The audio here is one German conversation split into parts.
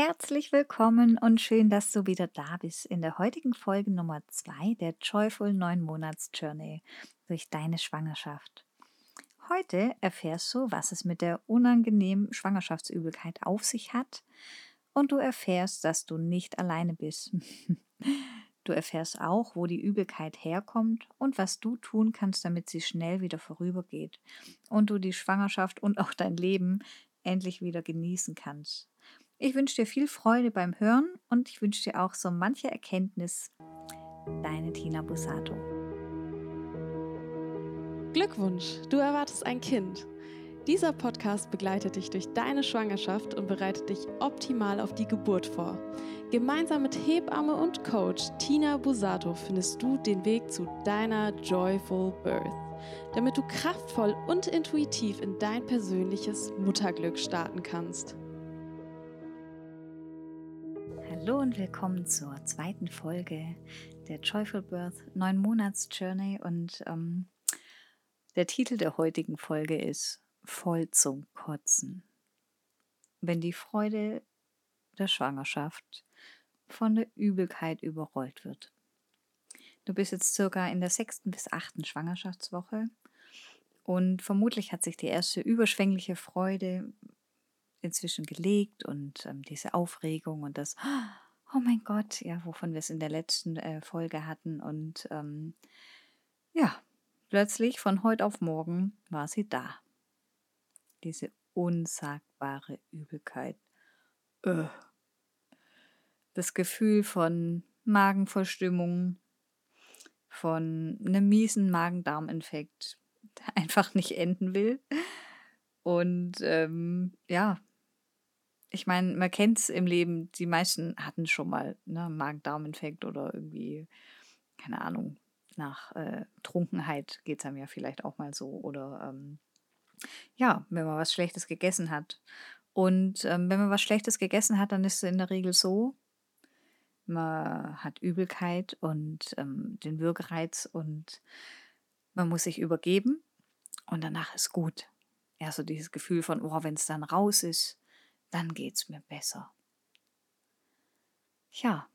Herzlich willkommen und schön, dass du wieder da bist in der heutigen Folge Nummer 2 der Joyful 9 Monats Journey durch deine Schwangerschaft. Heute erfährst du, was es mit der unangenehmen Schwangerschaftsübelkeit auf sich hat und du erfährst, dass du nicht alleine bist. Du erfährst auch, wo die Übelkeit herkommt und was du tun kannst, damit sie schnell wieder vorübergeht und du die Schwangerschaft und auch dein Leben endlich wieder genießen kannst. Ich wünsche dir viel Freude beim Hören und ich wünsche dir auch so manche Erkenntnis. Deine Tina Busato. Glückwunsch, du erwartest ein Kind. Dieser Podcast begleitet dich durch deine Schwangerschaft und bereitet dich optimal auf die Geburt vor. Gemeinsam mit Hebamme und Coach Tina Busato findest du den Weg zu deiner Joyful Birth, damit du kraftvoll und intuitiv in dein persönliches Mutterglück starten kannst. Hallo und willkommen zur zweiten Folge der Joyful Birth 9 Monats Journey und ähm, der Titel der heutigen Folge ist Voll zum Kotzen. Wenn die Freude der Schwangerschaft von der Übelkeit überrollt wird. Du bist jetzt circa in der sechsten bis achten Schwangerschaftswoche und vermutlich hat sich die erste überschwängliche Freude inzwischen gelegt und ähm, diese Aufregung und das, oh mein Gott, ja, wovon wir es in der letzten äh, Folge hatten. Und ähm, ja, plötzlich von heute auf morgen war sie da. Diese unsagbare Übelkeit. Öh. Das Gefühl von Magenverstimmung, von einem miesen Magen-Darm-Infekt, der einfach nicht enden will. Und ähm, ja, ich meine, man kennt es im Leben, die meisten hatten schon mal ne, Magen-Darm-Infekt oder irgendwie, keine Ahnung, nach äh, Trunkenheit geht es einem ja vielleicht auch mal so. Oder ähm, ja, wenn man was Schlechtes gegessen hat. Und ähm, wenn man was Schlechtes gegessen hat, dann ist es in der Regel so, man hat Übelkeit und ähm, den Würgereiz und man muss sich übergeben und danach ist gut. Ja, so dieses Gefühl von, oh, wenn es dann raus ist, dann geht's mir besser. Ja,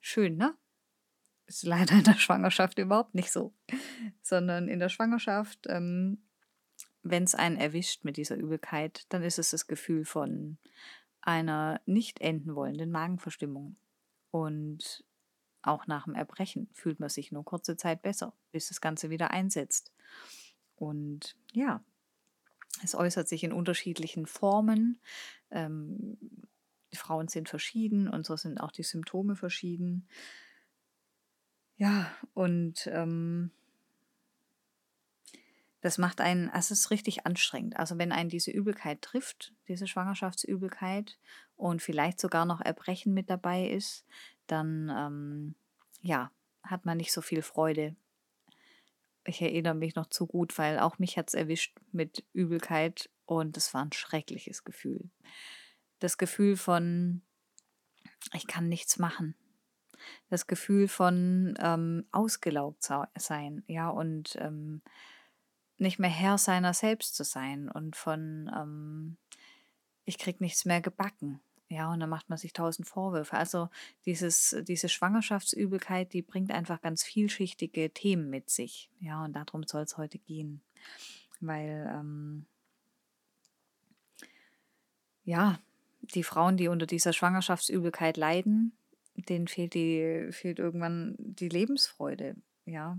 schön, ne? Ist leider in der Schwangerschaft überhaupt nicht so. Sondern in der Schwangerschaft, ähm, wenn es einen erwischt mit dieser Übelkeit, dann ist es das Gefühl von einer nicht enden wollenden Magenverstimmung. Und auch nach dem Erbrechen fühlt man sich nur kurze Zeit besser, bis das Ganze wieder einsetzt. Und ja, es äußert sich in unterschiedlichen Formen. Ähm, die Frauen sind verschieden und so sind auch die Symptome verschieden. Ja, und ähm, das macht einen, es ist richtig anstrengend. Also wenn einen diese Übelkeit trifft, diese Schwangerschaftsübelkeit und vielleicht sogar noch Erbrechen mit dabei ist, dann ähm, ja, hat man nicht so viel Freude ich erinnere mich noch zu gut, weil auch mich hat es erwischt mit Übelkeit und es war ein schreckliches Gefühl. Das Gefühl von, ich kann nichts machen. Das Gefühl von ähm, ausgelaugt sein, ja, und ähm, nicht mehr Herr seiner selbst zu sein und von, ähm, ich krieg nichts mehr gebacken. Ja, und dann macht man sich tausend Vorwürfe. Also dieses, diese Schwangerschaftsübelkeit, die bringt einfach ganz vielschichtige Themen mit sich. Ja, und darum soll es heute gehen. Weil, ähm, ja, die Frauen, die unter dieser Schwangerschaftsübelkeit leiden, denen fehlt, die, fehlt irgendwann die Lebensfreude. Ja,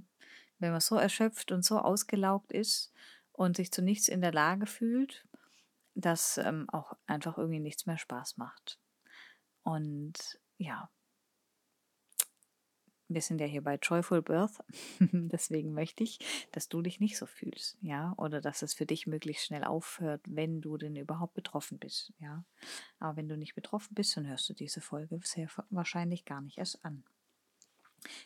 wenn man so erschöpft und so ausgelaugt ist und sich zu nichts in der Lage fühlt dass ähm, auch einfach irgendwie nichts mehr Spaß macht. Und ja, wir sind ja hier bei Joyful Birth, deswegen möchte ich, dass du dich nicht so fühlst, ja, oder dass es für dich möglichst schnell aufhört, wenn du denn überhaupt betroffen bist, ja. Aber wenn du nicht betroffen bist, dann hörst du diese Folge sehr wahrscheinlich gar nicht erst an.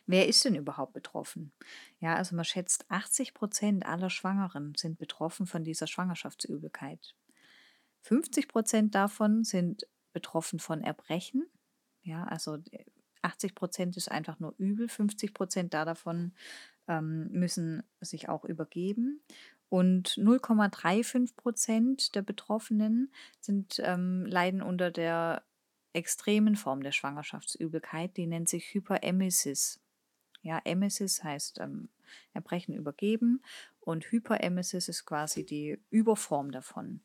Wer ist denn überhaupt betroffen? Ja, also man schätzt, 80 Prozent aller Schwangeren sind betroffen von dieser Schwangerschaftsübelkeit. 50 Prozent davon sind betroffen von Erbrechen. Ja, also 80 Prozent ist einfach nur übel, 50 Prozent davon ähm, müssen sich auch übergeben. Und 0,35 Prozent der Betroffenen sind, ähm, leiden unter der extremen Form der Schwangerschaftsübelkeit, die nennt sich Hyperemesis. Ja, Emesis heißt ähm, Erbrechen übergeben und Hyperemesis ist quasi die Überform davon.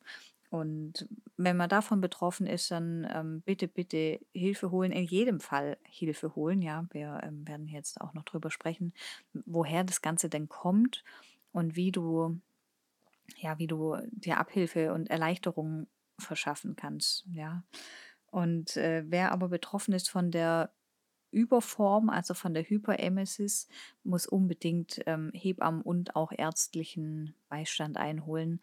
Und wenn man davon betroffen ist, dann ähm, bitte, bitte Hilfe holen. In jedem Fall Hilfe holen. Ja, wir ähm, werden jetzt auch noch drüber sprechen, woher das Ganze denn kommt und wie du, ja, wie du dir Abhilfe und Erleichterung verschaffen kannst. Ja. Und äh, wer aber betroffen ist von der Überform, also von der Hyperemesis, muss unbedingt ähm, Hebammen und auch ärztlichen Beistand einholen,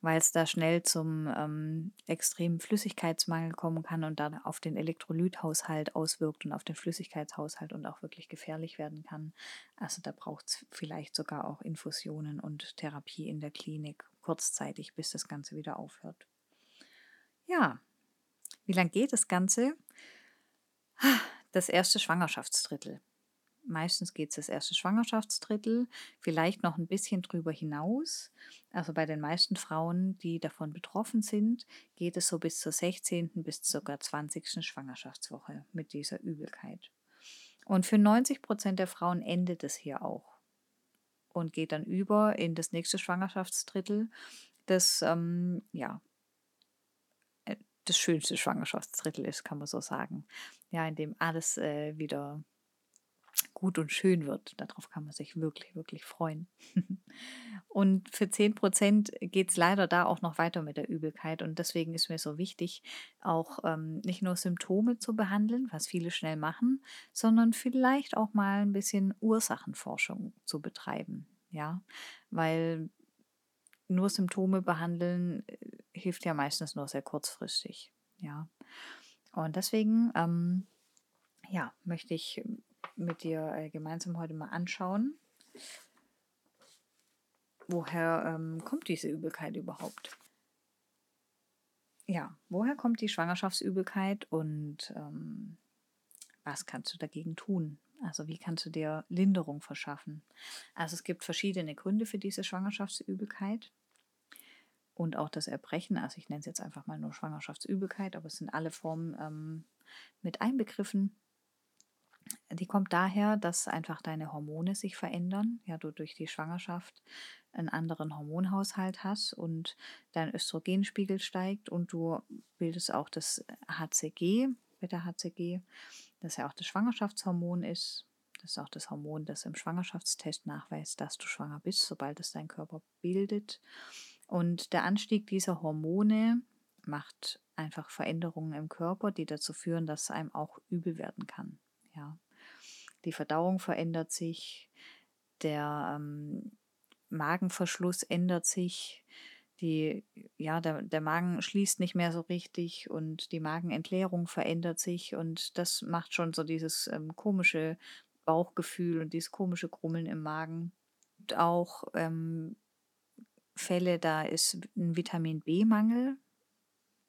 weil es da schnell zum ähm, extremen Flüssigkeitsmangel kommen kann und dann auf den Elektrolythaushalt auswirkt und auf den Flüssigkeitshaushalt und auch wirklich gefährlich werden kann. Also da braucht es vielleicht sogar auch Infusionen und Therapie in der Klinik kurzzeitig, bis das Ganze wieder aufhört. Ja, wie lange geht das Ganze? Das erste Schwangerschaftsdrittel. Meistens geht es das erste Schwangerschaftsdrittel, vielleicht noch ein bisschen drüber hinaus. Also bei den meisten Frauen, die davon betroffen sind, geht es so bis zur 16. bis sogar 20. Schwangerschaftswoche mit dieser Übelkeit. Und für 90 Prozent der Frauen endet es hier auch und geht dann über in das nächste Schwangerschaftsdrittel, das ähm, ja das schönste Schwangerschaftsdrittel ist, kann man so sagen. Ja, in dem alles äh, wieder gut und schön wird. Darauf kann man sich wirklich, wirklich freuen. und für 10 Prozent geht es leider da auch noch weiter mit der Übelkeit. Und deswegen ist mir so wichtig, auch ähm, nicht nur Symptome zu behandeln, was viele schnell machen, sondern vielleicht auch mal ein bisschen Ursachenforschung zu betreiben. Ja, weil nur Symptome behandeln äh, hilft ja meistens nur sehr kurzfristig. Ja. Und deswegen, ähm, ja, möchte ich mit dir äh, gemeinsam heute mal anschauen, woher ähm, kommt diese Übelkeit überhaupt? Ja, woher kommt die Schwangerschaftsübelkeit und ähm, was kannst du dagegen tun? Also wie kannst du dir Linderung verschaffen? Also es gibt verschiedene Gründe für diese Schwangerschaftsübelkeit und auch das Erbrechen. Also ich nenne es jetzt einfach mal nur Schwangerschaftsübelkeit, aber es sind alle Formen ähm, mit einbegriffen. Die kommt daher, dass einfach deine Hormone sich verändern. Ja, du durch die Schwangerschaft einen anderen Hormonhaushalt hast und dein Östrogenspiegel steigt und du bildest auch das HCG, Beta-HCG, das ja auch das Schwangerschaftshormon ist. Das ist auch das Hormon, das im Schwangerschaftstest nachweist, dass du schwanger bist, sobald es dein Körper bildet. Und der Anstieg dieser Hormone macht einfach Veränderungen im Körper, die dazu führen, dass einem auch übel werden kann. Ja. Die Verdauung verändert sich, der ähm, Magenverschluss ändert sich, die, ja, der, der Magen schließt nicht mehr so richtig und die Magenentleerung verändert sich und das macht schon so dieses ähm, komische Bauchgefühl und dieses komische Grummeln im Magen. Und auch ähm, Fälle, da ist ein Vitamin B-Mangel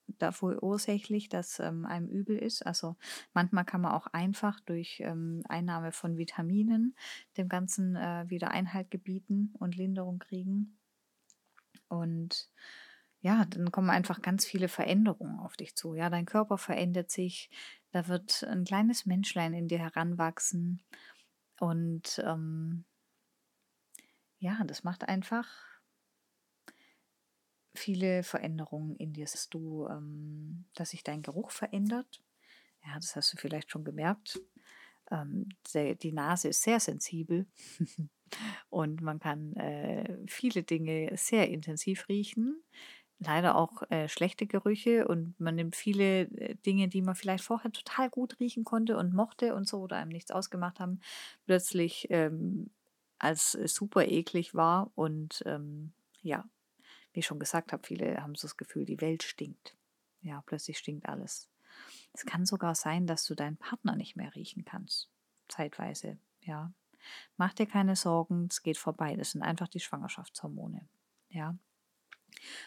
dafür ursächlich, dass ähm, einem übel ist. Also manchmal kann man auch einfach durch ähm, Einnahme von Vitaminen dem Ganzen äh, wieder Einhalt gebieten und Linderung kriegen. Und ja, dann kommen einfach ganz viele Veränderungen auf dich zu. Ja, dein Körper verändert sich, da wird ein kleines Menschlein in dir heranwachsen. Und ähm, ja, das macht einfach viele Veränderungen in dir, dass du, ähm, dass sich dein Geruch verändert. Ja, das hast du vielleicht schon gemerkt. Ähm, die Nase ist sehr sensibel und man kann äh, viele Dinge sehr intensiv riechen. Leider auch äh, schlechte Gerüche und man nimmt viele äh, Dinge, die man vielleicht vorher total gut riechen konnte und mochte und so oder einem nichts ausgemacht haben, plötzlich ähm, als super eklig war und ähm, ja, wie ich schon gesagt habe, viele haben so das Gefühl, die Welt stinkt. Ja, plötzlich stinkt alles. Es kann sogar sein, dass du deinen Partner nicht mehr riechen kannst. Zeitweise, ja. Mach dir keine Sorgen, es geht vorbei. Das sind einfach die Schwangerschaftshormone. Ja.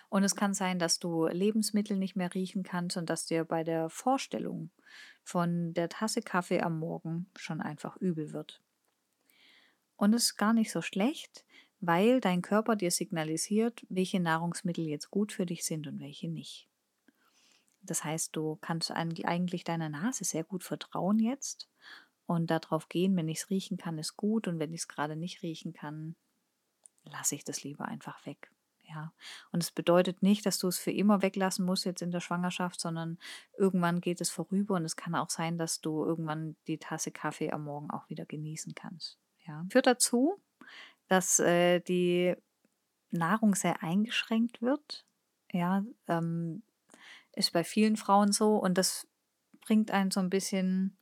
Und es kann sein, dass du Lebensmittel nicht mehr riechen kannst und dass dir bei der Vorstellung von der Tasse Kaffee am Morgen schon einfach übel wird. Und es ist gar nicht so schlecht, weil dein Körper dir signalisiert, welche Nahrungsmittel jetzt gut für dich sind und welche nicht. Das heißt, du kannst eigentlich deiner Nase sehr gut vertrauen jetzt und darauf gehen, wenn ich es riechen kann, ist gut und wenn ich es gerade nicht riechen kann, lasse ich das lieber einfach weg. Ja, und es bedeutet nicht, dass du es für immer weglassen musst jetzt in der Schwangerschaft, sondern irgendwann geht es vorüber und es kann auch sein, dass du irgendwann die Tasse Kaffee am Morgen auch wieder genießen kannst. Ja, führt dazu, dass äh, die Nahrung sehr eingeschränkt wird. Ja, ähm, ist bei vielen Frauen so und das bringt einen so ein bisschen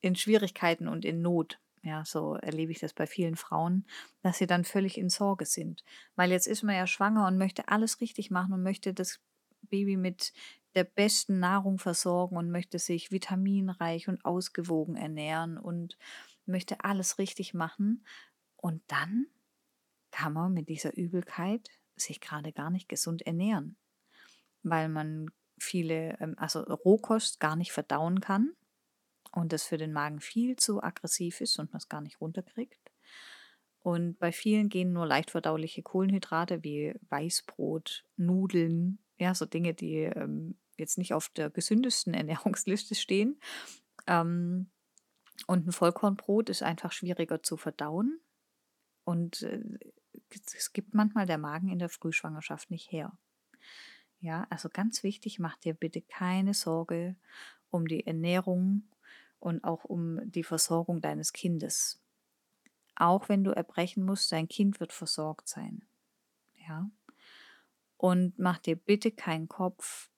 in Schwierigkeiten und in Not. Ja, so erlebe ich das bei vielen Frauen, dass sie dann völlig in Sorge sind. Weil jetzt ist man ja schwanger und möchte alles richtig machen und möchte das Baby mit der besten Nahrung versorgen und möchte sich vitaminreich und ausgewogen ernähren und möchte alles richtig machen. Und dann kann man mit dieser Übelkeit sich gerade gar nicht gesund ernähren, weil man viele, ähm, also Rohkost gar nicht verdauen kann und das für den Magen viel zu aggressiv ist und man es gar nicht runterkriegt. Und bei vielen gehen nur leicht verdauliche Kohlenhydrate wie Weißbrot, Nudeln, ja, so Dinge, die ähm, jetzt nicht auf der gesündesten Ernährungsliste stehen. Ähm, und ein Vollkornbrot ist einfach schwieriger zu verdauen. Und äh, es gibt manchmal der Magen in der Frühschwangerschaft nicht her. Ja, also ganz wichtig, mach dir bitte keine Sorge um die Ernährung und auch um die Versorgung deines Kindes. Auch wenn du erbrechen musst, dein Kind wird versorgt sein. Ja? Und mach dir bitte keinen Kopf,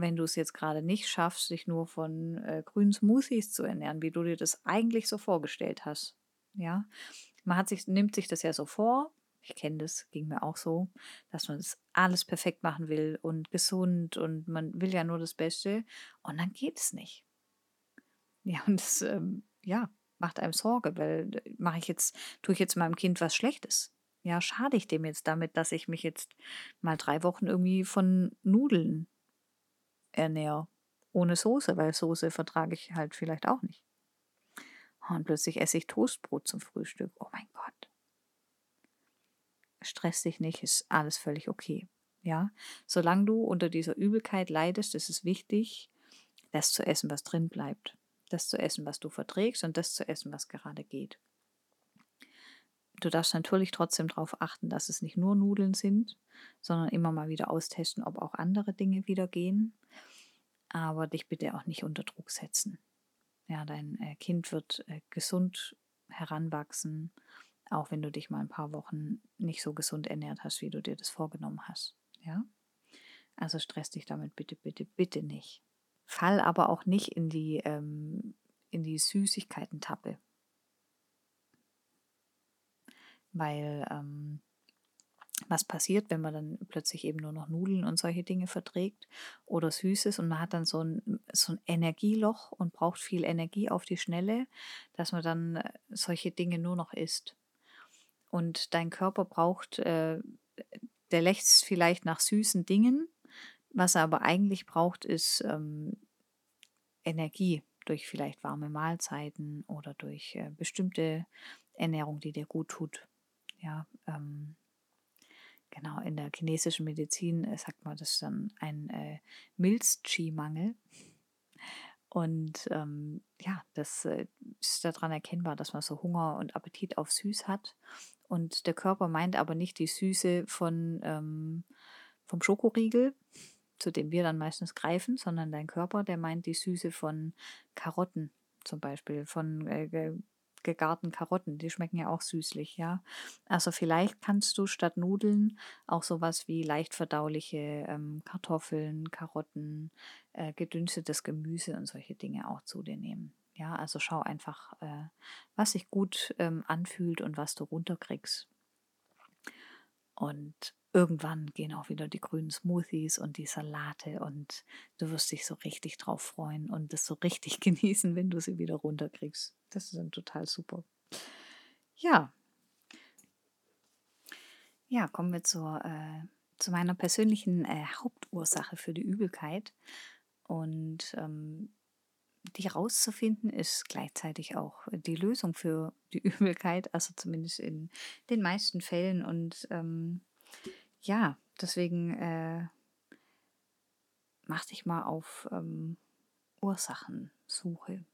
wenn du es jetzt gerade nicht schaffst, dich nur von äh, grünen Smoothies zu ernähren, wie du dir das eigentlich so vorgestellt hast. Ja, man hat sich, nimmt sich das ja so vor. Ich kenne das, ging mir auch so, dass man das alles perfekt machen will und gesund und man will ja nur das Beste und dann geht es nicht. Ja, und das, ähm, ja, macht einem Sorge, weil äh, mache ich jetzt, tue ich jetzt meinem Kind was Schlechtes? Ja, schade ich dem jetzt damit, dass ich mich jetzt mal drei Wochen irgendwie von Nudeln ernähre. Ohne Soße, weil Soße vertrage ich halt vielleicht auch nicht. Und plötzlich esse ich Toastbrot zum Frühstück. Oh mein Gott. Stress dich nicht, ist alles völlig okay. Ja, solange du unter dieser Übelkeit leidest, ist es wichtig, das zu essen, was drin bleibt das zu essen, was du verträgst und das zu essen, was gerade geht. Du darfst natürlich trotzdem darauf achten, dass es nicht nur Nudeln sind, sondern immer mal wieder austesten, ob auch andere Dinge wieder gehen. Aber dich bitte auch nicht unter Druck setzen. Ja, dein äh, Kind wird äh, gesund heranwachsen, auch wenn du dich mal ein paar Wochen nicht so gesund ernährt hast, wie du dir das vorgenommen hast. Ja? Also stress dich damit bitte, bitte, bitte nicht. Fall aber auch nicht in die, ähm, in die Süßigkeiten-Tappe. Weil ähm, was passiert, wenn man dann plötzlich eben nur noch Nudeln und solche Dinge verträgt oder Süßes und man hat dann so ein, so ein Energieloch und braucht viel Energie auf die Schnelle, dass man dann äh, solche Dinge nur noch isst. Und dein Körper braucht, äh, der lächzt vielleicht nach süßen Dingen, was er aber eigentlich braucht, ist ähm, Energie durch vielleicht warme Mahlzeiten oder durch äh, bestimmte Ernährung, die dir gut tut. Ja, ähm, genau, in der chinesischen Medizin äh, sagt man das dann ein äh, Milz-Qi-Mangel. Und ähm, ja, das äh, ist daran erkennbar, dass man so Hunger und Appetit auf Süß hat. Und der Körper meint aber nicht die Süße von, ähm, vom Schokoriegel, zu dem wir dann meistens greifen, sondern dein Körper, der meint die Süße von Karotten zum Beispiel, von äh, gegarten Karotten, die schmecken ja auch süßlich, ja. Also vielleicht kannst du statt Nudeln auch sowas wie leicht verdauliche ähm, Kartoffeln, Karotten, äh, gedünstetes Gemüse und solche Dinge auch zu dir nehmen. Ja, also schau einfach, äh, was sich gut ähm, anfühlt und was du runterkriegst. Und irgendwann gehen auch wieder die grünen Smoothies und die Salate und du wirst dich so richtig drauf freuen und das so richtig genießen, wenn du sie wieder runterkriegst. Das ist dann total super. Ja. Ja, kommen wir zur, äh, zu meiner persönlichen äh, Hauptursache für die Übelkeit. Und ähm, die rauszufinden ist gleichzeitig auch die Lösung für die Übelkeit, also zumindest in den meisten Fällen. Und ähm, ja, deswegen äh, mach dich mal auf ähm, Ursachensuche.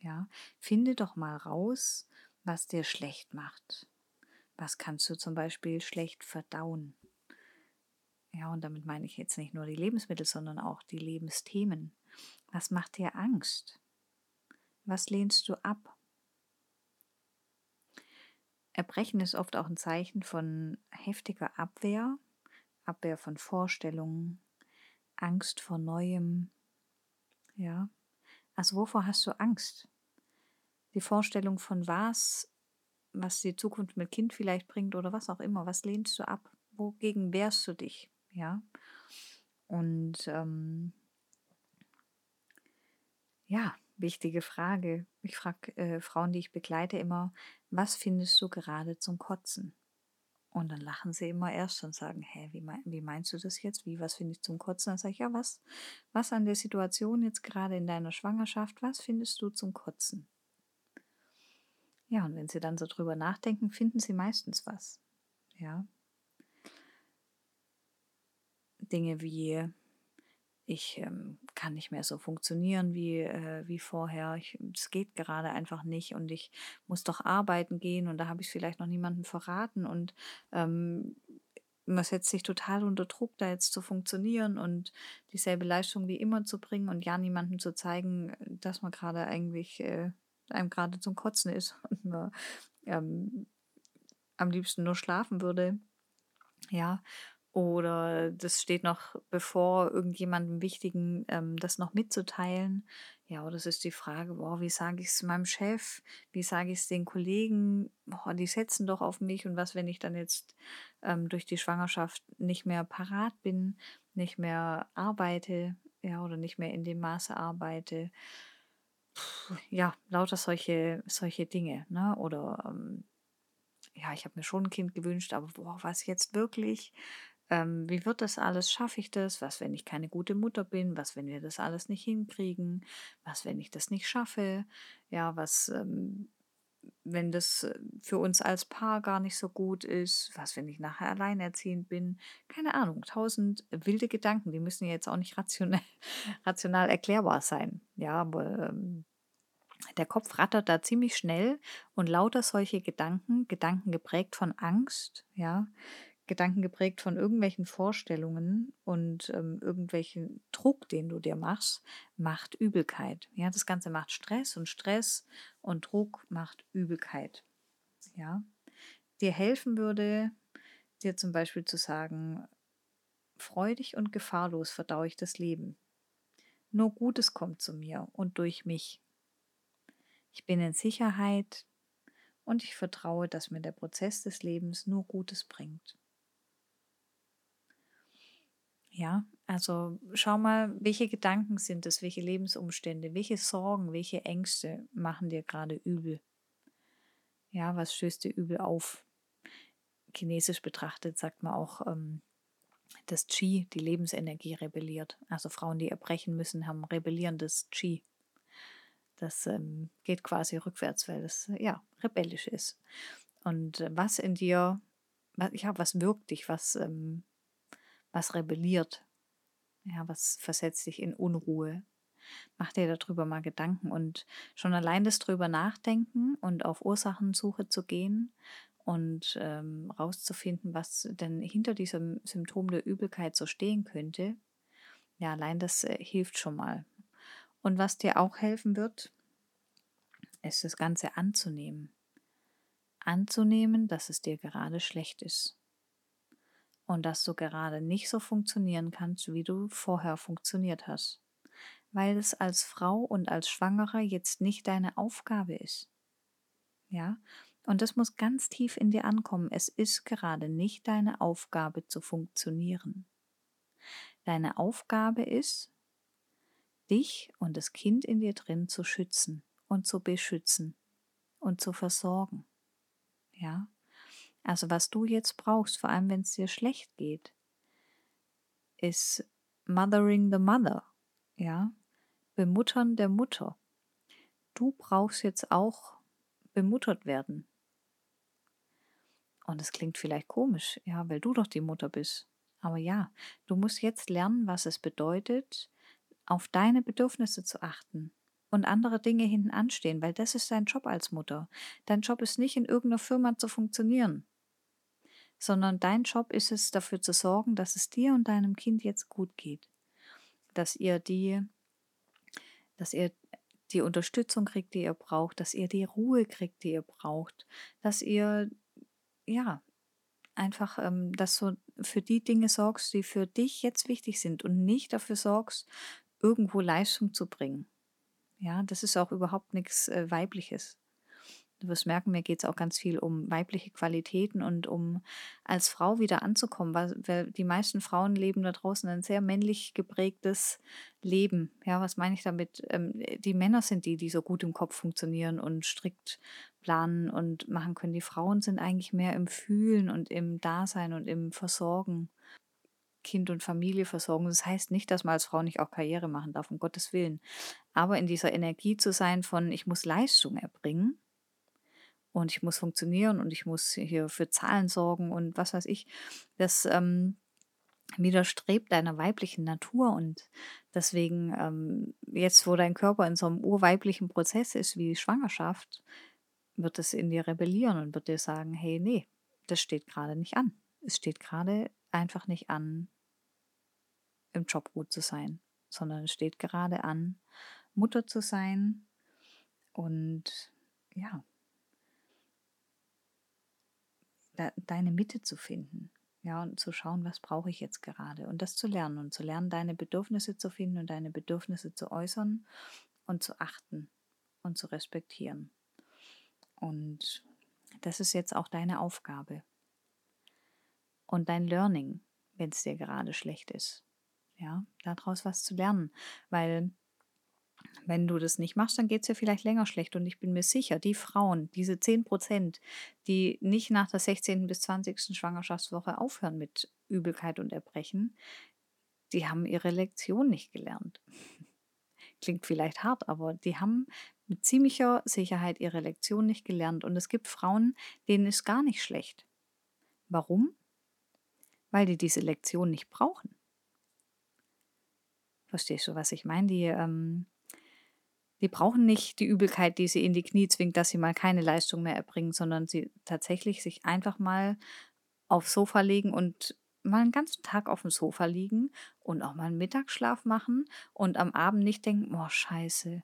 Ja, finde doch mal raus, was dir schlecht macht. Was kannst du zum Beispiel schlecht verdauen? Ja, und damit meine ich jetzt nicht nur die Lebensmittel, sondern auch die Lebensthemen. Was macht dir Angst? Was lehnst du ab? Erbrechen ist oft auch ein Zeichen von heftiger Abwehr, Abwehr von Vorstellungen, Angst vor Neuem. Ja, also wovor hast du Angst? Die Vorstellung von was, was die Zukunft mit Kind vielleicht bringt oder was auch immer. Was lehnst du ab? Wogegen wehrst du dich? Ja, und ähm, ja, wichtige Frage. Ich frage äh, Frauen, die ich begleite, immer, was findest du gerade zum Kotzen? Und dann lachen sie immer erst und sagen, hä, wie, mein, wie meinst du das jetzt? Wie, was finde ich zum Kotzen? Dann sage ich, ja, was, was an der Situation jetzt gerade in deiner Schwangerschaft, was findest du zum Kotzen? Ja, und wenn sie dann so drüber nachdenken, finden sie meistens was. Ja. Dinge wie, ich ähm, kann nicht mehr so funktionieren wie, äh, wie vorher. Es geht gerade einfach nicht und ich muss doch arbeiten gehen und da habe ich vielleicht noch niemandem verraten und ähm, man setzt sich total unter Druck, da jetzt zu funktionieren und dieselbe Leistung wie immer zu bringen und ja niemandem zu zeigen, dass man gerade eigentlich äh, einem gerade zum Kotzen ist und man ähm, am liebsten nur schlafen würde. Ja, oder das steht noch bevor, irgendjemandem Wichtigen ähm, das noch mitzuteilen. Ja, oder das ist die Frage, boah, wie sage ich es meinem Chef? Wie sage ich es den Kollegen? Boah, die setzen doch auf mich. Und was, wenn ich dann jetzt ähm, durch die Schwangerschaft nicht mehr parat bin, nicht mehr arbeite, ja, oder nicht mehr in dem Maße arbeite? Puh, ja, lauter solche, solche Dinge, ne? Oder ähm, ja, ich habe mir schon ein Kind gewünscht, aber boah, was jetzt wirklich? Ähm, wie wird das alles? Schaffe ich das? Was, wenn ich keine gute Mutter bin? Was, wenn wir das alles nicht hinkriegen? Was, wenn ich das nicht schaffe? Ja, was, ähm, wenn das äh, für uns als Paar gar nicht so gut ist? Was, wenn ich nachher alleinerziehend bin? Keine Ahnung, tausend wilde Gedanken, die müssen jetzt auch nicht rational, rational erklärbar sein. Ja, aber ähm, der Kopf rattert da ziemlich schnell und lauter solche Gedanken, Gedanken geprägt von Angst, ja, Gedanken geprägt von irgendwelchen Vorstellungen und ähm, irgendwelchen Druck, den du dir machst, macht Übelkeit. Ja, das Ganze macht Stress und Stress und Druck macht Übelkeit. Ja, dir helfen würde, dir zum Beispiel zu sagen, freudig und gefahrlos verdaue ich das Leben. Nur Gutes kommt zu mir und durch mich. Ich bin in Sicherheit und ich vertraue, dass mir der Prozess des Lebens nur Gutes bringt. Ja, also schau mal, welche Gedanken sind es, welche Lebensumstände, welche Sorgen, welche Ängste machen dir gerade übel? Ja, was stößt dir übel auf? Chinesisch betrachtet sagt man auch, ähm, dass Qi, die Lebensenergie, rebelliert. Also Frauen, die erbrechen müssen, haben rebellierendes Qi. Das ähm, geht quasi rückwärts, weil es ja rebellisch ist. Und äh, was in dir, was, ja, was wirkt dich, was ähm, was rebelliert, ja, was versetzt dich in Unruhe. Mach dir darüber mal Gedanken und schon allein das drüber nachdenken und auf Ursachensuche zu gehen und ähm, rauszufinden, was denn hinter diesem Symptom der Übelkeit so stehen könnte, ja, allein das äh, hilft schon mal. Und was dir auch helfen wird, ist das Ganze anzunehmen. Anzunehmen, dass es dir gerade schlecht ist und dass du gerade nicht so funktionieren kannst, wie du vorher funktioniert hast, weil es als Frau und als Schwangere jetzt nicht deine Aufgabe ist. Ja, und das muss ganz tief in dir ankommen. Es ist gerade nicht deine Aufgabe zu funktionieren. Deine Aufgabe ist, dich und das Kind in dir drin zu schützen und zu beschützen und zu versorgen. Ja? Also was du jetzt brauchst, vor allem wenn es dir schlecht geht, ist Mothering the Mother, ja, Bemuttern der Mutter. Du brauchst jetzt auch bemuttert werden. Und es klingt vielleicht komisch, ja, weil du doch die Mutter bist. Aber ja, du musst jetzt lernen, was es bedeutet, auf deine Bedürfnisse zu achten und andere Dinge hinten anstehen, weil das ist dein Job als Mutter. Dein Job ist nicht in irgendeiner Firma zu funktionieren, sondern dein Job ist es, dafür zu sorgen, dass es dir und deinem Kind jetzt gut geht. Dass ihr die, dass ihr die Unterstützung kriegt, die ihr braucht, dass ihr die Ruhe kriegt, die ihr braucht, dass ihr ja einfach, ähm, dass du für die Dinge sorgst, die für dich jetzt wichtig sind und nicht dafür sorgst, irgendwo Leistung zu bringen. Ja, das ist auch überhaupt nichts äh, Weibliches. Du wirst merken, mir geht es auch ganz viel um weibliche Qualitäten und um als Frau wieder anzukommen, weil, die meisten Frauen leben da draußen ein sehr männlich geprägtes Leben. Ja, was meine ich damit? Ähm, die Männer sind die, die so gut im Kopf funktionieren und strikt planen und machen können. Die Frauen sind eigentlich mehr im Fühlen und im Dasein und im Versorgen. Kind und Familie versorgen. Das heißt nicht, dass man als Frau nicht auch Karriere machen darf, um Gottes Willen. Aber in dieser Energie zu sein von, ich muss Leistung erbringen und ich muss funktionieren und ich muss hier für Zahlen sorgen und was weiß ich, das ähm, widerstrebt deiner weiblichen Natur und deswegen ähm, jetzt, wo dein Körper in so einem urweiblichen Prozess ist wie Schwangerschaft, wird es in dir rebellieren und wird dir sagen, hey, nee, das steht gerade nicht an. Es steht gerade einfach nicht an, im Job gut zu sein, sondern es steht gerade an, Mutter zu sein und ja, deine Mitte zu finden. Ja, und zu schauen, was brauche ich jetzt gerade und das zu lernen und zu lernen, deine Bedürfnisse zu finden und deine Bedürfnisse zu äußern und zu achten und zu respektieren. Und das ist jetzt auch deine Aufgabe und dein Learning, wenn es dir gerade schlecht ist ja, daraus was zu lernen. Weil wenn du das nicht machst, dann geht es dir vielleicht länger schlecht. Und ich bin mir sicher, die Frauen, diese 10 Prozent, die nicht nach der 16. bis 20. Schwangerschaftswoche aufhören mit Übelkeit und Erbrechen, die haben ihre Lektion nicht gelernt. Klingt vielleicht hart, aber die haben mit ziemlicher Sicherheit ihre Lektion nicht gelernt. Und es gibt Frauen, denen ist gar nicht schlecht. Warum? Weil die diese Lektion nicht brauchen. Verstehst du, was ich meine? Die, ähm, die brauchen nicht die Übelkeit, die sie in die Knie zwingt, dass sie mal keine Leistung mehr erbringen, sondern sie tatsächlich sich einfach mal aufs Sofa legen und mal einen ganzen Tag auf dem Sofa liegen und auch mal einen Mittagsschlaf machen und am Abend nicht denken, oh scheiße.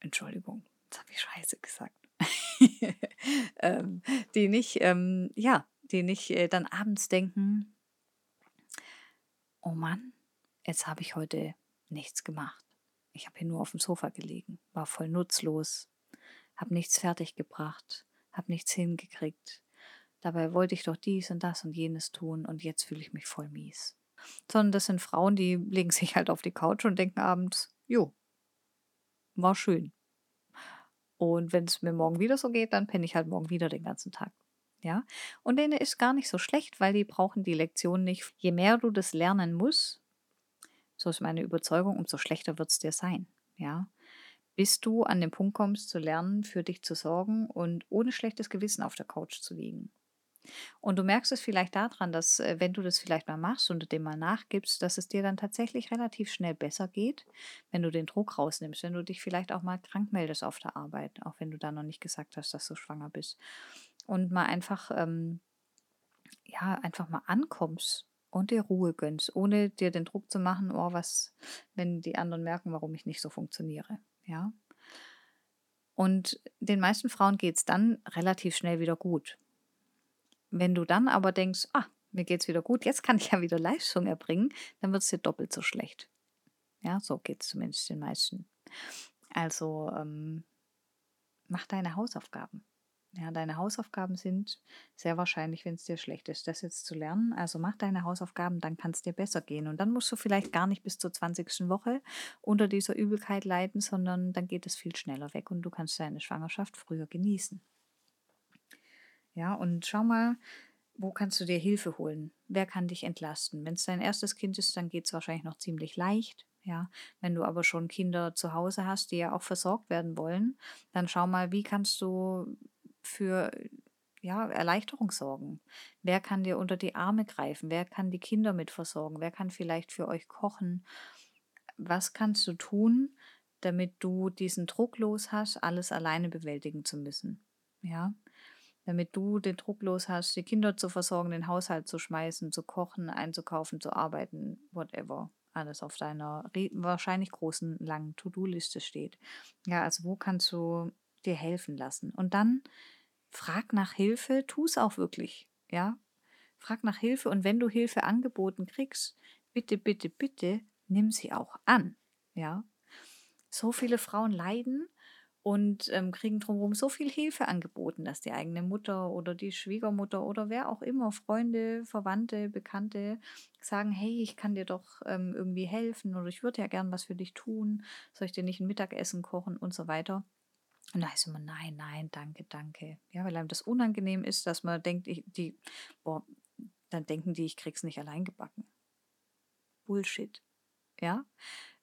Entschuldigung, jetzt habe ich scheiße gesagt. ähm, die nicht, ähm, ja, die nicht äh, dann abends denken, oh Mann, jetzt habe ich heute nichts gemacht. Ich habe hier nur auf dem Sofa gelegen, war voll nutzlos, habe nichts fertiggebracht, habe nichts hingekriegt. Dabei wollte ich doch dies und das und jenes tun und jetzt fühle ich mich voll mies. Sondern das sind Frauen, die legen sich halt auf die Couch und denken abends, jo, war schön. Und wenn es mir morgen wieder so geht, dann penne ich halt morgen wieder den ganzen Tag. Ja, und denen ist gar nicht so schlecht, weil die brauchen die Lektion nicht. Je mehr du das lernen musst, so ist meine Überzeugung, umso schlechter wird es dir sein. Ja, bis du an den Punkt kommst, zu lernen, für dich zu sorgen und ohne schlechtes Gewissen auf der Couch zu liegen. Und du merkst es vielleicht daran, dass äh, wenn du das vielleicht mal machst und dem mal nachgibst, dass es dir dann tatsächlich relativ schnell besser geht, wenn du den Druck rausnimmst, wenn du dich vielleicht auch mal krank meldest auf der Arbeit, auch wenn du da noch nicht gesagt hast, dass du schwanger bist. Und mal einfach, ähm, ja, einfach mal ankommst und dir Ruhe gönnst, ohne dir den Druck zu machen, oh, was, wenn die anderen merken, warum ich nicht so funktioniere. Ja. Und den meisten Frauen geht es dann relativ schnell wieder gut. Wenn du dann aber denkst, ah, mir geht es wieder gut, jetzt kann ich ja wieder Leistung erbringen, dann wird es dir doppelt so schlecht. Ja, so geht es zumindest den meisten. Also ähm, mach deine Hausaufgaben. Ja, deine Hausaufgaben sind sehr wahrscheinlich, wenn es dir schlecht ist, das jetzt zu lernen. Also mach deine Hausaufgaben, dann kann es dir besser gehen. Und dann musst du vielleicht gar nicht bis zur 20. Woche unter dieser Übelkeit leiden, sondern dann geht es viel schneller weg und du kannst deine Schwangerschaft früher genießen. Ja, und schau mal, wo kannst du dir Hilfe holen? Wer kann dich entlasten? Wenn es dein erstes Kind ist, dann geht es wahrscheinlich noch ziemlich leicht. Ja, wenn du aber schon Kinder zu Hause hast, die ja auch versorgt werden wollen, dann schau mal, wie kannst du für ja, Erleichterung sorgen? Wer kann dir unter die Arme greifen? Wer kann die Kinder mit versorgen? Wer kann vielleicht für euch kochen? was kannst du tun, damit du diesen Druck los hast, alles alleine bewältigen zu müssen? Ja, damit du den Druck los hast, die Kinder zu versorgen, den Haushalt zu schmeißen, zu kochen, einzukaufen, zu arbeiten, whatever. Alles auf deiner wahrscheinlich großen, langen To-Do-Liste steht. Ja, also wo kannst du dir helfen lassen? Und dann frag nach Hilfe, tu es auch wirklich. Ja, frag nach Hilfe und wenn du Hilfe angeboten kriegst, bitte, bitte, bitte, nimm sie auch an. Ja, so viele Frauen leiden und ähm, kriegen drumherum so viel Hilfe angeboten, dass die eigene Mutter oder die Schwiegermutter oder wer auch immer, Freunde, Verwandte, Bekannte, sagen, hey, ich kann dir doch ähm, irgendwie helfen oder ich würde ja gern was für dich tun, soll ich dir nicht ein Mittagessen kochen und so weiter. Und da heißt immer, nein, nein, danke, danke. Ja, weil einem das unangenehm ist, dass man denkt, ich, die, boah, dann denken die, ich krieg's nicht allein gebacken. Bullshit. Ja,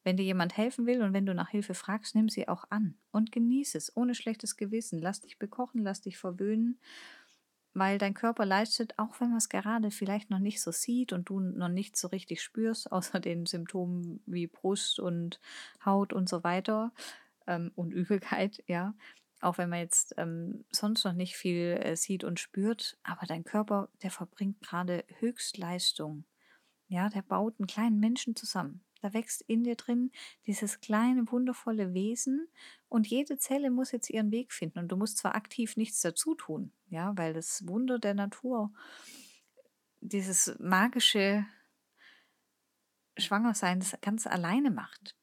wenn dir jemand helfen will und wenn du nach Hilfe fragst, nimm sie auch an und genieße es ohne schlechtes Gewissen. Lass dich bekochen, lass dich verwöhnen, weil dein Körper leistet, auch wenn man es gerade vielleicht noch nicht so sieht und du noch nicht so richtig spürst, außer den Symptomen wie Brust und Haut und so weiter ähm, und Übelkeit, ja. Auch wenn man jetzt ähm, sonst noch nicht viel äh, sieht und spürt, aber dein Körper, der verbringt gerade Höchstleistung. Ja, der baut einen kleinen Menschen zusammen. Da wächst in dir drin dieses kleine, wundervolle Wesen und jede Zelle muss jetzt ihren Weg finden. Und du musst zwar aktiv nichts dazu tun, ja, weil das Wunder der Natur, dieses magische Schwangersein, das ganz alleine macht.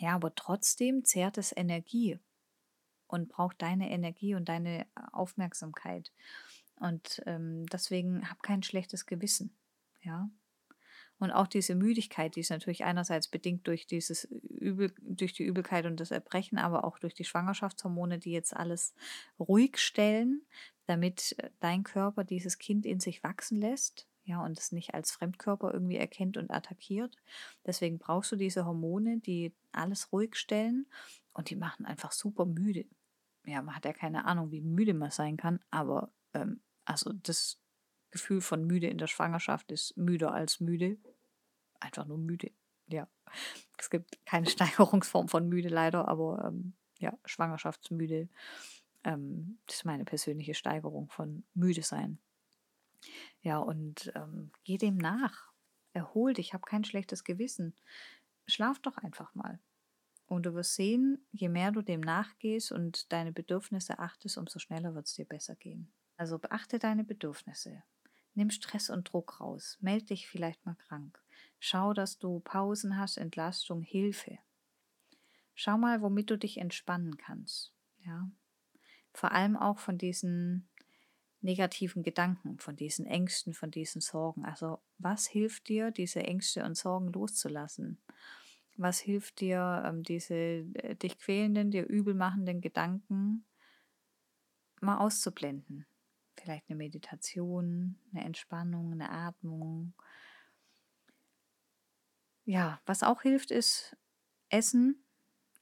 Ja, aber trotzdem zehrt es Energie und braucht deine Energie und deine Aufmerksamkeit. Und ähm, deswegen hab kein schlechtes Gewissen. Ja, und auch diese Müdigkeit, die ist natürlich einerseits bedingt durch dieses Übel, durch die Übelkeit und das Erbrechen, aber auch durch die Schwangerschaftshormone, die jetzt alles ruhig stellen, damit äh, dein Körper dieses Kind in sich wachsen lässt, ja, und es nicht als Fremdkörper irgendwie erkennt und attackiert. Deswegen brauchst du diese Hormone, die alles ruhig stellen und die machen einfach super müde. Ja, man hat ja keine Ahnung, wie müde man sein kann, aber ähm, also das Gefühl von müde in der Schwangerschaft ist müder als müde. Einfach nur müde. Ja. Es gibt keine Steigerungsform von müde leider, aber ähm, ja, Schwangerschaftsmüde ähm, das ist meine persönliche Steigerung von müde sein. Ja, und ähm, geh dem nach. Erhol dich, hab kein schlechtes Gewissen. Schlaf doch einfach mal. Und du wirst sehen, je mehr du dem nachgehst und deine Bedürfnisse achtest, umso schneller wird es dir besser gehen. Also beachte deine Bedürfnisse. Nimm Stress und Druck raus. Meld dich vielleicht mal krank. Schau, dass du Pausen hast, Entlastung, Hilfe. Schau mal, womit du dich entspannen kannst. Ja. Vor allem auch von diesen negativen Gedanken, von diesen Ängsten, von diesen Sorgen. Also, was hilft dir, diese Ängste und Sorgen loszulassen? Was hilft dir, ähm, diese äh, dich quälenden, dir übelmachenden Gedanken mal auszublenden? vielleicht eine Meditation, eine Entspannung, eine Atmung. Ja, was auch hilft, ist Essen.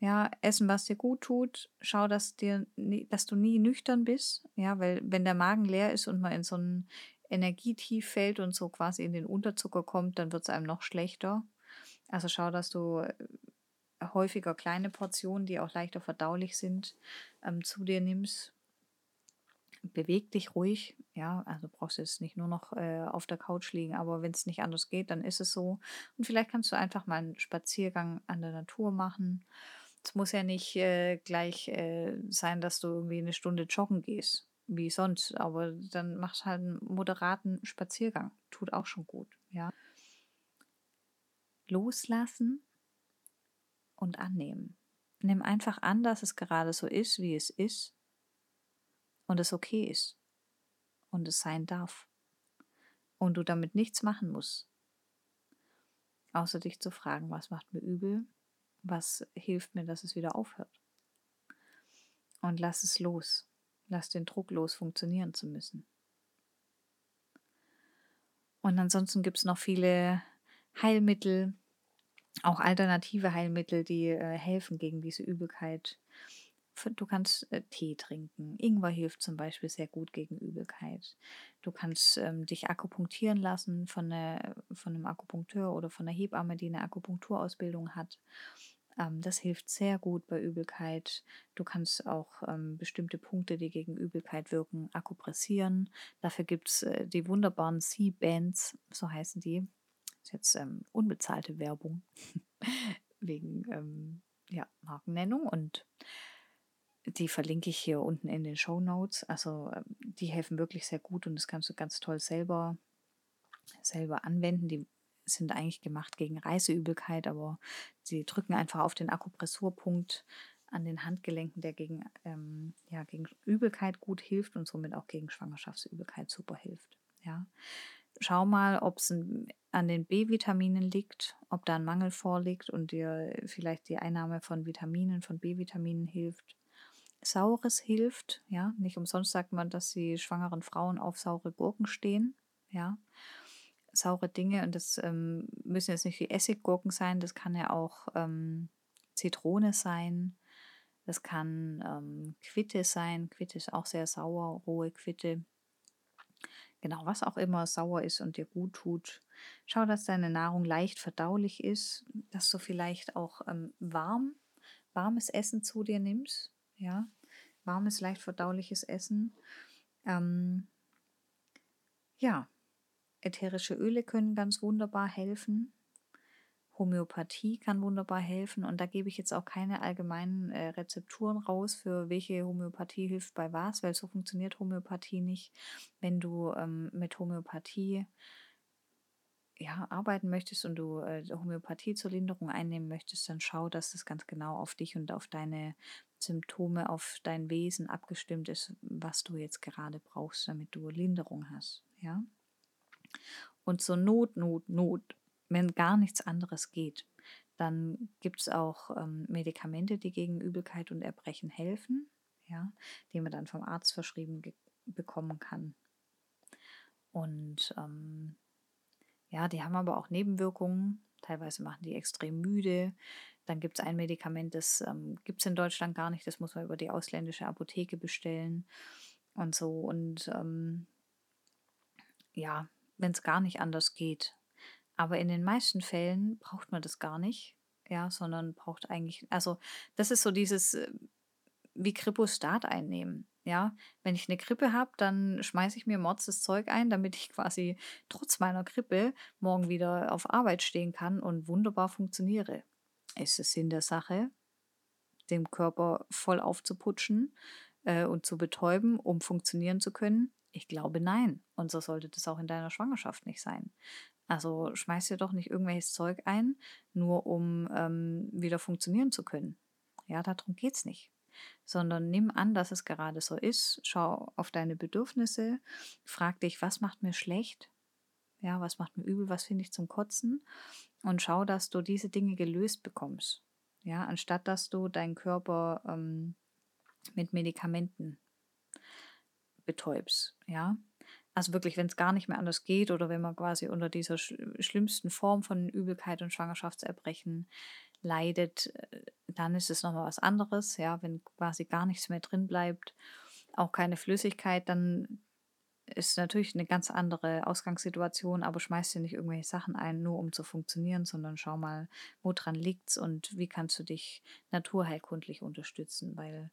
Ja, Essen, was dir gut tut. Schau, dass, dir, dass du nie nüchtern bist. Ja, weil wenn der Magen leer ist und man in so ein Energietief fällt und so quasi in den Unterzucker kommt, dann wird es einem noch schlechter. Also schau, dass du äh, häufiger kleine Portionen, die auch leichter verdaulich sind, ähm, zu dir nimmst beweg dich ruhig. Ja, also brauchst du jetzt nicht nur noch äh, auf der Couch liegen, aber wenn es nicht anders geht, dann ist es so. Und vielleicht kannst du einfach mal einen Spaziergang an der Natur machen. Es muss ja nicht äh, gleich äh, sein, dass du irgendwie eine Stunde joggen gehst, wie sonst, aber dann machst halt einen moderaten Spaziergang. Tut auch schon gut, ja. Loslassen und annehmen. Nimm einfach an, dass es gerade so ist, wie es ist und es okay ist und es sein darf und du damit nichts machen musst, außer dich zu fragen, was macht mir übel, was hilft mir, dass es wieder aufhört. Und lass es los, lass den Druck los, funktionieren zu müssen. Und ansonsten gibt es noch viele Heilmittel, auch alternative Heilmittel, die äh, helfen gegen diese Übelkeit du kannst äh, Tee trinken. Ingwer hilft zum Beispiel sehr gut gegen Übelkeit. Du kannst ähm, dich akupunktieren lassen von, eine, von einem Akupunkteur oder von einer Hebamme, die eine Akupunkturausbildung hat. Ähm, das hilft sehr gut bei Übelkeit. Du kannst auch ähm, bestimmte Punkte, die gegen Übelkeit wirken, akupressieren. Dafür gibt es äh, die wunderbaren C-Bands, so heißen die. Das ist jetzt ähm, unbezahlte Werbung wegen ähm, ja, Markennennung und die verlinke ich hier unten in den Show Notes. Also ähm, die helfen wirklich sehr gut und das kannst du ganz toll selber, selber anwenden. Die sind eigentlich gemacht gegen Reiseübelkeit, aber sie drücken einfach auf den Akupressurpunkt an den Handgelenken, der gegen, ähm, ja, gegen Übelkeit gut hilft und somit auch gegen Schwangerschaftsübelkeit super hilft. Ja. Schau mal, ob es an den B-Vitaminen liegt, ob da ein Mangel vorliegt und dir vielleicht die Einnahme von Vitaminen, von B-Vitaminen hilft. Saures hilft, ja, nicht umsonst sagt man, dass die schwangeren Frauen auf saure Gurken stehen, ja. Saure Dinge und das ähm, müssen jetzt nicht die Essiggurken sein, das kann ja auch ähm, Zitrone sein, das kann ähm, Quitte sein, Quitte ist auch sehr sauer, rohe Quitte. Genau, was auch immer sauer ist und dir gut tut. Schau, dass deine Nahrung leicht verdaulich ist, dass du vielleicht auch ähm, warm, warmes Essen zu dir nimmst ja, warmes, leicht verdauliches Essen. Ähm, ja, ätherische Öle können ganz wunderbar helfen. Homöopathie kann wunderbar helfen und da gebe ich jetzt auch keine allgemeinen äh, Rezepturen raus, für welche Homöopathie hilft bei was, weil so funktioniert Homöopathie nicht. Wenn du ähm, mit Homöopathie ja, arbeiten möchtest und du äh, Homöopathie zur Linderung einnehmen möchtest, dann schau, dass das ganz genau auf dich und auf deine Symptome, auf dein Wesen abgestimmt ist, was du jetzt gerade brauchst, damit du Linderung hast. Ja? Und zur Not, Not, Not, wenn gar nichts anderes geht, dann gibt es auch ähm, Medikamente, die gegen Übelkeit und Erbrechen helfen, ja, die man dann vom Arzt verschrieben bekommen kann. Und ähm, ja, die haben aber auch Nebenwirkungen. Teilweise machen die extrem müde. Dann gibt es ein Medikament, das ähm, gibt es in Deutschland gar nicht. Das muss man über die ausländische Apotheke bestellen und so. Und ähm, ja, wenn es gar nicht anders geht. Aber in den meisten Fällen braucht man das gar nicht, ja, sondern braucht eigentlich, also das ist so dieses äh, wie Kripostat einnehmen. Ja, wenn ich eine Grippe habe, dann schmeiße ich mir Mords das Zeug ein, damit ich quasi trotz meiner Grippe morgen wieder auf Arbeit stehen kann und wunderbar funktioniere. Ist es Sinn der Sache, dem Körper voll aufzuputschen äh, und zu betäuben, um funktionieren zu können? Ich glaube nein. Und so sollte das auch in deiner Schwangerschaft nicht sein. Also schmeiß dir doch nicht irgendwelches Zeug ein, nur um ähm, wieder funktionieren zu können. Ja, darum geht es nicht sondern nimm an, dass es gerade so ist. Schau auf deine Bedürfnisse, frag dich, was macht mir schlecht? Ja, was macht mir übel? Was finde ich zum Kotzen? Und schau, dass du diese Dinge gelöst bekommst. Ja, anstatt dass du deinen Körper ähm, mit Medikamenten betäubst. Ja, also wirklich, wenn es gar nicht mehr anders geht oder wenn man quasi unter dieser sch schlimmsten Form von Übelkeit und Schwangerschaftserbrechen leidet, äh, dann ist es nochmal was anderes. Ja, wenn quasi gar nichts mehr drin bleibt, auch keine Flüssigkeit, dann ist natürlich eine ganz andere Ausgangssituation, aber schmeißt dir nicht irgendwelche Sachen ein, nur um zu funktionieren, sondern schau mal, woran liegt's und wie kannst du dich naturheilkundlich unterstützen, weil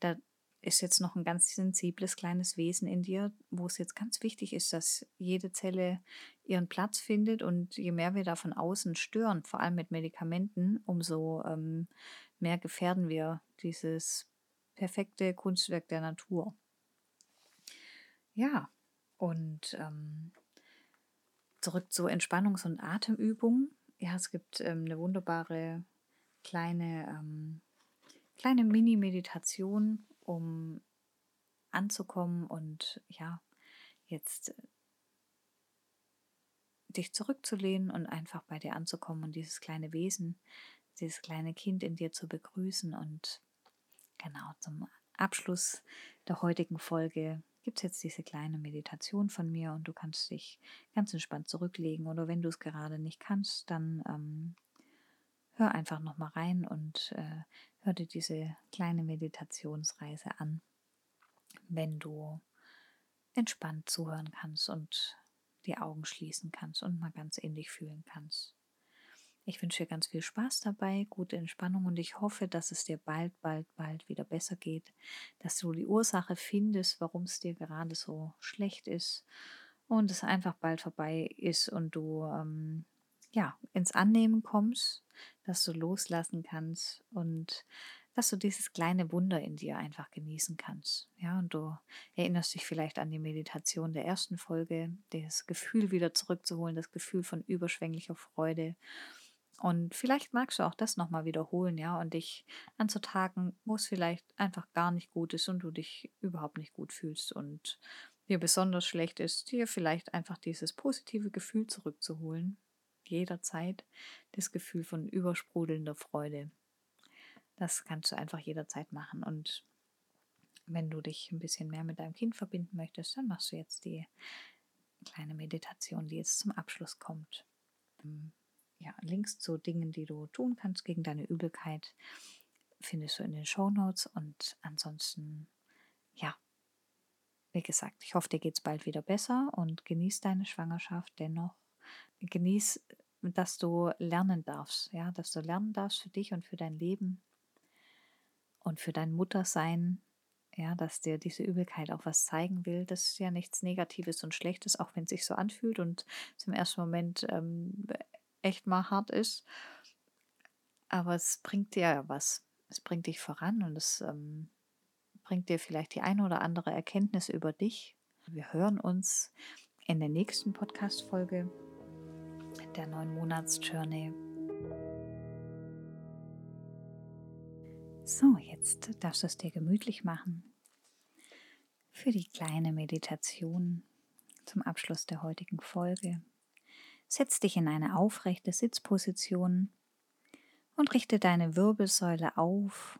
da ist jetzt noch ein ganz sensibles kleines Wesen in dir, wo es jetzt ganz wichtig ist, dass jede Zelle ihren Platz findet und je mehr wir da von außen stören, vor allem mit Medikamenten, umso ähm, mehr gefährden wir dieses perfekte Kunstwerk der Natur. Ja, und ähm, zurück zur Entspannungs- und Atemübung. Ja, es gibt ähm, eine wunderbare kleine, ähm, kleine Mini-Meditation, um anzukommen und ja, jetzt äh, dich zurückzulehnen und einfach bei dir anzukommen und dieses kleine Wesen, dieses kleine Kind in dir zu begrüßen. Und genau zum Abschluss der heutigen Folge gibt es jetzt diese kleine Meditation von mir und du kannst dich ganz entspannt zurücklegen oder wenn du es gerade nicht kannst, dann ähm, hör einfach nochmal rein und äh, hör dir diese kleine Meditationsreise an, wenn du entspannt zuhören kannst und die Augen schließen kannst und mal ganz ähnlich fühlen kannst. Ich wünsche dir ganz viel Spaß dabei, gute Entspannung und ich hoffe, dass es dir bald, bald, bald wieder besser geht, dass du die Ursache findest, warum es dir gerade so schlecht ist und es einfach bald vorbei ist und du ähm, ja ins Annehmen kommst, dass du loslassen kannst und dass du dieses kleine Wunder in dir einfach genießen kannst. Ja, und du erinnerst dich vielleicht an die Meditation der ersten Folge, das Gefühl wieder zurückzuholen, das Gefühl von überschwänglicher Freude. Und vielleicht magst du auch das nochmal wiederholen, ja, und dich anzutagen, wo es vielleicht einfach gar nicht gut ist und du dich überhaupt nicht gut fühlst und dir besonders schlecht ist, dir vielleicht einfach dieses positive Gefühl zurückzuholen. Jederzeit das Gefühl von übersprudelnder Freude. Das kannst du einfach jederzeit machen. Und wenn du dich ein bisschen mehr mit deinem Kind verbinden möchtest, dann machst du jetzt die kleine Meditation, die jetzt zum Abschluss kommt. Ähm, ja, Links zu Dingen, die du tun kannst gegen deine Übelkeit, findest du in den Show Notes. Und ansonsten, ja, wie gesagt, ich hoffe, dir geht es bald wieder besser und genieß deine Schwangerschaft dennoch. Genieß, dass du lernen darfst, ja, dass du lernen darfst für dich und für dein Leben und für dein Muttersein, ja, dass dir diese Übelkeit auch was zeigen will. Das ist ja nichts Negatives und Schlechtes, auch wenn es sich so anfühlt und im ersten Moment ähm, echt mal hart ist. Aber es bringt dir ja was. Es bringt dich voran und es ähm, bringt dir vielleicht die eine oder andere Erkenntnis über dich. Wir hören uns in der nächsten Podcast-Folge der neun Monats Journey So, jetzt darfst du es dir gemütlich machen für die kleine Meditation zum Abschluss der heutigen Folge. Setz dich in eine aufrechte Sitzposition und richte deine Wirbelsäule auf.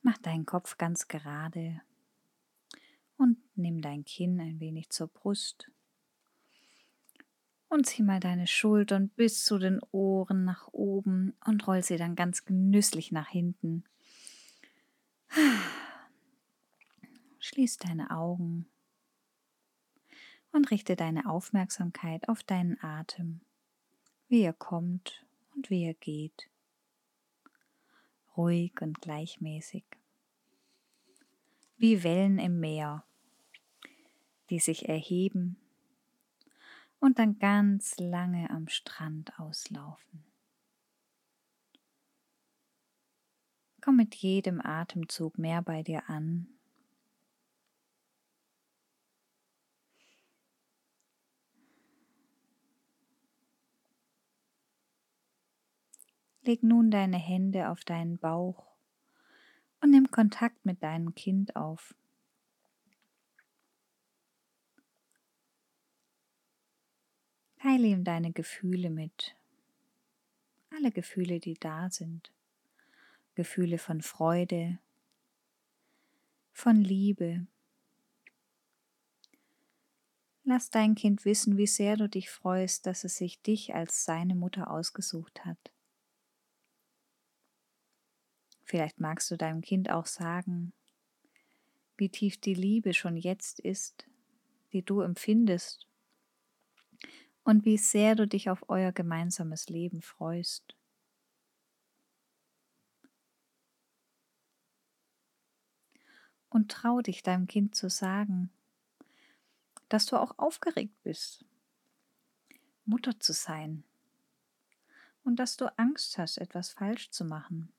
Mach deinen Kopf ganz gerade und nimm dein Kinn ein wenig zur Brust und zieh mal deine Schultern bis zu den Ohren nach oben und roll sie dann ganz genüsslich nach hinten. Schließ deine Augen und richte deine Aufmerksamkeit auf deinen Atem, wie er kommt und wie er geht. Ruhig und gleichmäßig. Wie Wellen im Meer, die sich erheben und dann ganz lange am Strand auslaufen. Komm mit jedem Atemzug mehr bei dir an. Leg nun deine Hände auf deinen Bauch und nimm Kontakt mit deinem Kind auf. Teile ihm deine Gefühle mit. Alle Gefühle, die da sind. Gefühle von Freude, von Liebe. Lass dein Kind wissen, wie sehr du dich freust, dass es sich dich als seine Mutter ausgesucht hat. Vielleicht magst du deinem Kind auch sagen, wie tief die Liebe schon jetzt ist, die du empfindest und wie sehr du dich auf euer gemeinsames Leben freust. Und trau dich deinem Kind zu sagen, dass du auch aufgeregt bist, Mutter zu sein und dass du Angst hast, etwas falsch zu machen.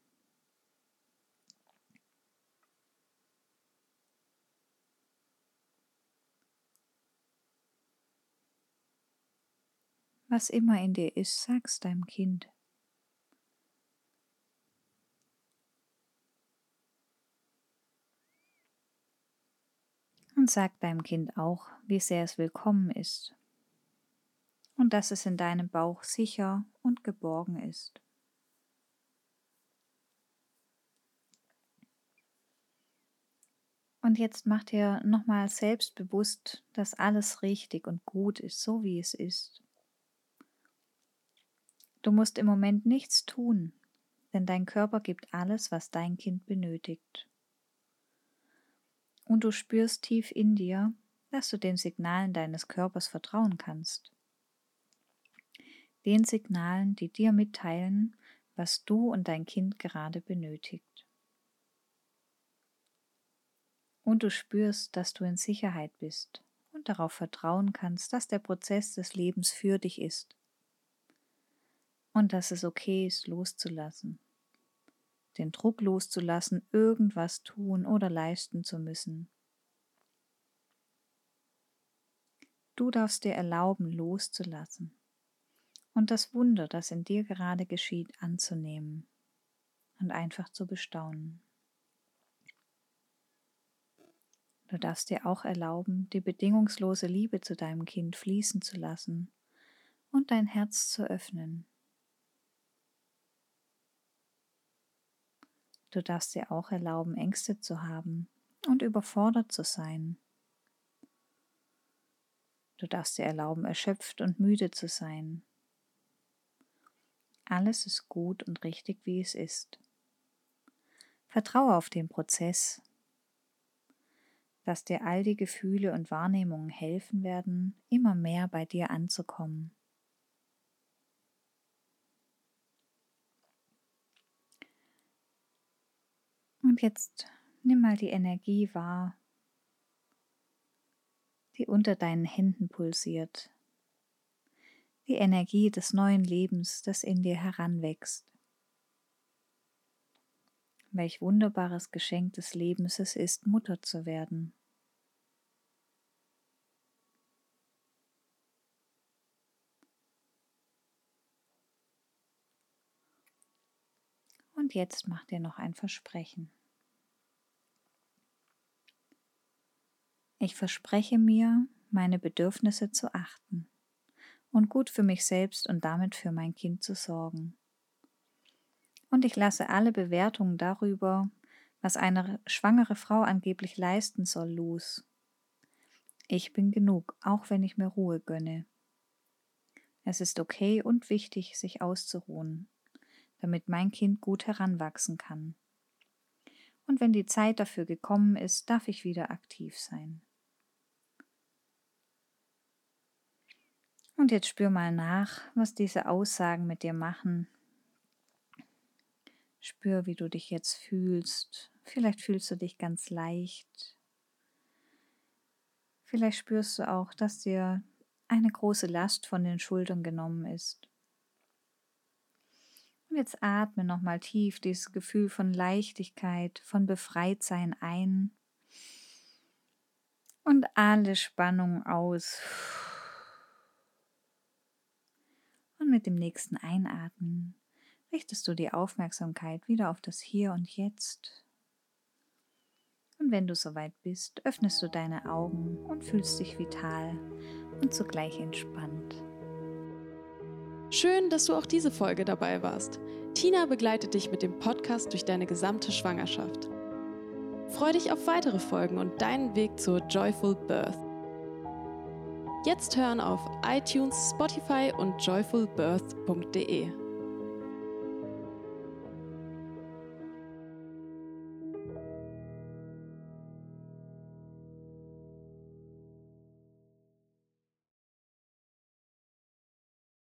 Was immer in dir ist, sag's deinem Kind. Und sag deinem Kind auch, wie sehr es willkommen ist und dass es in deinem Bauch sicher und geborgen ist. Und jetzt mach dir nochmal selbstbewusst, dass alles richtig und gut ist, so wie es ist. Du musst im Moment nichts tun. denn dein Körper gibt alles, was dein Kind benötigt. Und du spürst tief in dir, dass du den Signalen deines Körpers vertrauen kannst. Den Signalen, die dir mitteilen, was du und dein Kind gerade benötigt. Und du spürst, dass du in Sicherheit bist und darauf vertrauen kannst, dass der Prozess des Lebens für dich ist und dass es okay ist, loszulassen. Den Druck loszulassen, irgendwas tun oder leisten zu müssen. Du darfst dir erlauben, loszulassen und das Wunder, das in dir gerade geschieht, anzunehmen und einfach zu bestaunen. Du darfst dir auch erlauben, die bedingungslose Liebe zu deinem Kind fließen zu lassen und dein Herz zu öffnen. Du darfst dir auch erlauben, Ängste zu haben und überfordert zu sein. Du darfst dir erlauben, erschöpft und müde zu sein. Alles ist gut und richtig, wie es ist. Vertraue auf den Prozess dass dir all die Gefühle und Wahrnehmungen helfen werden, immer mehr bei dir anzukommen. Und jetzt nimm mal die Energie wahr, die unter deinen Händen pulsiert. Die Energie des neuen Lebens, das in dir heranwächst. Welch wunderbares Geschenk des Lebens es ist, Mutter zu werden. Und jetzt mach dir noch ein Versprechen. Ich verspreche mir, meine Bedürfnisse zu achten und gut für mich selbst und damit für mein Kind zu sorgen und ich lasse alle Bewertungen darüber, was eine schwangere Frau angeblich leisten soll, los. Ich bin genug, auch wenn ich mir Ruhe gönne. Es ist okay und wichtig, sich auszuruhen, damit mein Kind gut heranwachsen kann. Und wenn die Zeit dafür gekommen ist, darf ich wieder aktiv sein. Und jetzt spür mal nach, was diese Aussagen mit dir machen, Spür, wie du dich jetzt fühlst. Vielleicht fühlst du dich ganz leicht. Vielleicht spürst du auch, dass dir eine große Last von den Schultern genommen ist. Und jetzt atme nochmal tief dieses Gefühl von Leichtigkeit, von Befreitsein ein und alle Spannung aus. Und mit dem nächsten Einatmen richtest du die Aufmerksamkeit wieder auf das Hier und Jetzt. Und wenn du soweit bist, öffnest du deine Augen und fühlst dich vital und zugleich entspannt. Schön, dass du auch diese Folge dabei warst. Tina begleitet dich mit dem Podcast durch deine gesamte Schwangerschaft. Freu dich auf weitere Folgen und deinen Weg zur Joyful Birth. Jetzt hören auf iTunes, Spotify und joyfulbirth.de.